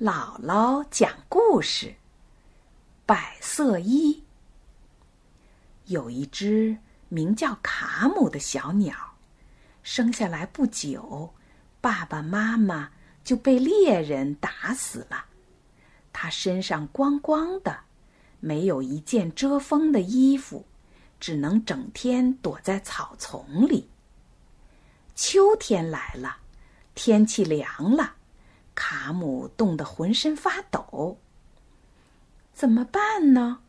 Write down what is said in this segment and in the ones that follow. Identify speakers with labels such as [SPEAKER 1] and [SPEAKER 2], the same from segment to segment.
[SPEAKER 1] 姥姥讲故事：百色衣。有一只名叫卡姆的小鸟，生下来不久，爸爸妈妈就被猎人打死了。它身上光光的，没有一件遮风的衣服，只能整天躲在草丛里。秋天来了，天气凉了。卡姆冻得浑身发抖。怎么办呢？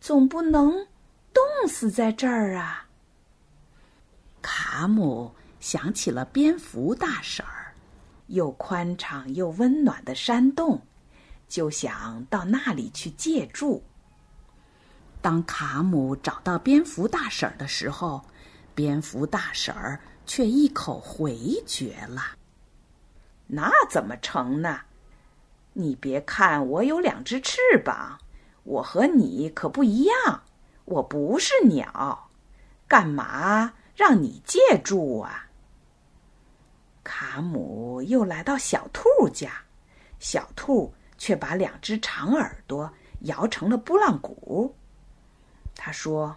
[SPEAKER 1] 总不能冻死在这儿啊！卡姆想起了蝙蝠大婶儿，又宽敞又温暖的山洞，就想到那里去借住。当卡姆找到蝙蝠大婶儿的时候，蝙蝠大婶儿却一口回绝了。那怎么成呢？你别看我有两只翅膀，我和你可不一样。我不是鸟，干嘛让你借住啊？卡姆又来到小兔家，小兔却把两只长耳朵摇成了拨浪鼓。他说：“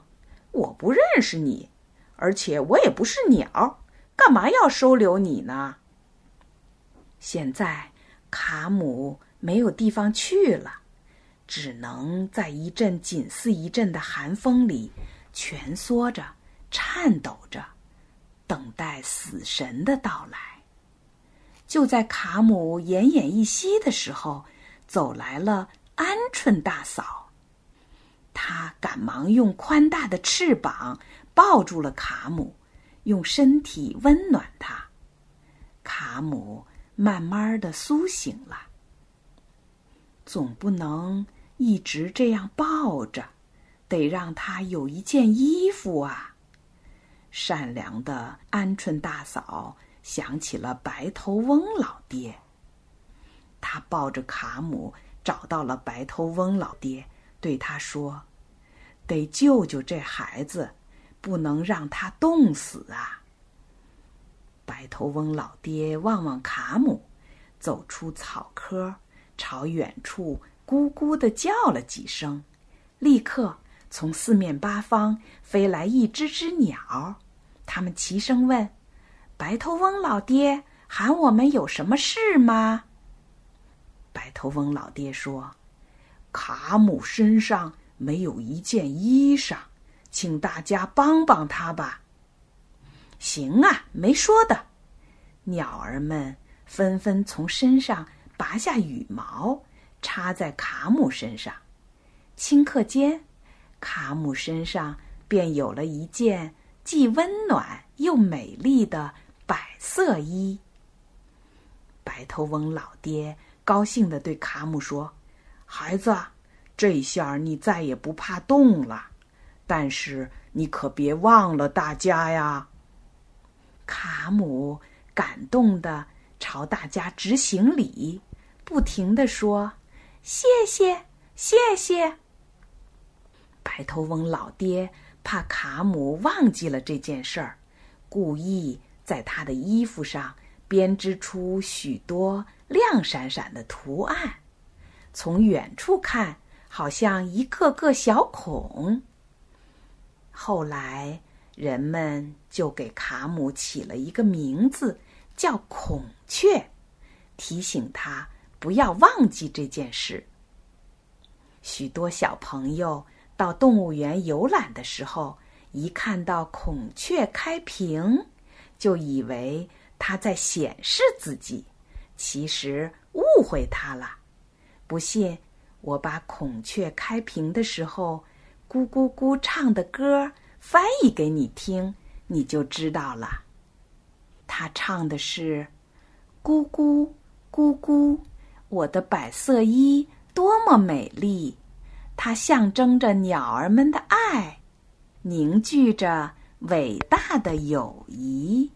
[SPEAKER 1] 我不认识你，而且我也不是鸟，干嘛要收留你呢？”现在，卡姆没有地方去了，只能在一阵紧似一阵的寒风里蜷缩着、颤抖着，等待死神的到来。就在卡姆奄奄一息的时候，走来了鹌鹑大嫂。他赶忙用宽大的翅膀抱住了卡姆，用身体温暖他。卡姆。慢慢的苏醒了。总不能一直这样抱着，得让他有一件衣服啊！善良的鹌鹑大嫂想起了白头翁老爹，他抱着卡姆找到了白头翁老爹，对他说：“得救救这孩子，不能让他冻死啊！”白头翁老爹望望卡姆，走出草窠，朝远处咕咕的叫了几声，立刻从四面八方飞来一只只鸟，他们齐声问：“白头翁老爹喊我们有什么事吗？”白头翁老爹说：“卡姆身上没有一件衣裳，请大家帮帮他吧。”行啊，没说的。鸟儿们纷纷从身上拔下羽毛，插在卡姆身上。顷刻间，卡姆身上便有了一件既温暖又美丽的百色衣。白头翁老爹高兴地对卡姆说：“孩子，这下你再也不怕冻了。但是你可别忘了大家呀。”卡姆感动的朝大家直行礼，不停的说：“谢谢，谢谢。”白头翁老爹怕卡姆忘记了这件事儿，故意在他的衣服上编织出许多亮闪闪的图案，从远处看，好像一个个小孔。后来。人们就给卡姆起了一个名字，叫孔雀，提醒他不要忘记这件事。许多小朋友到动物园游览的时候，一看到孔雀开屏，就以为它在显示自己，其实误会它了。不信，我把孔雀开屏的时候咕咕咕唱的歌。翻译给你听，你就知道了。他唱的是：“咕咕咕咕，我的百色衣多么美丽，它象征着鸟儿们的爱，凝聚着伟大的友谊。”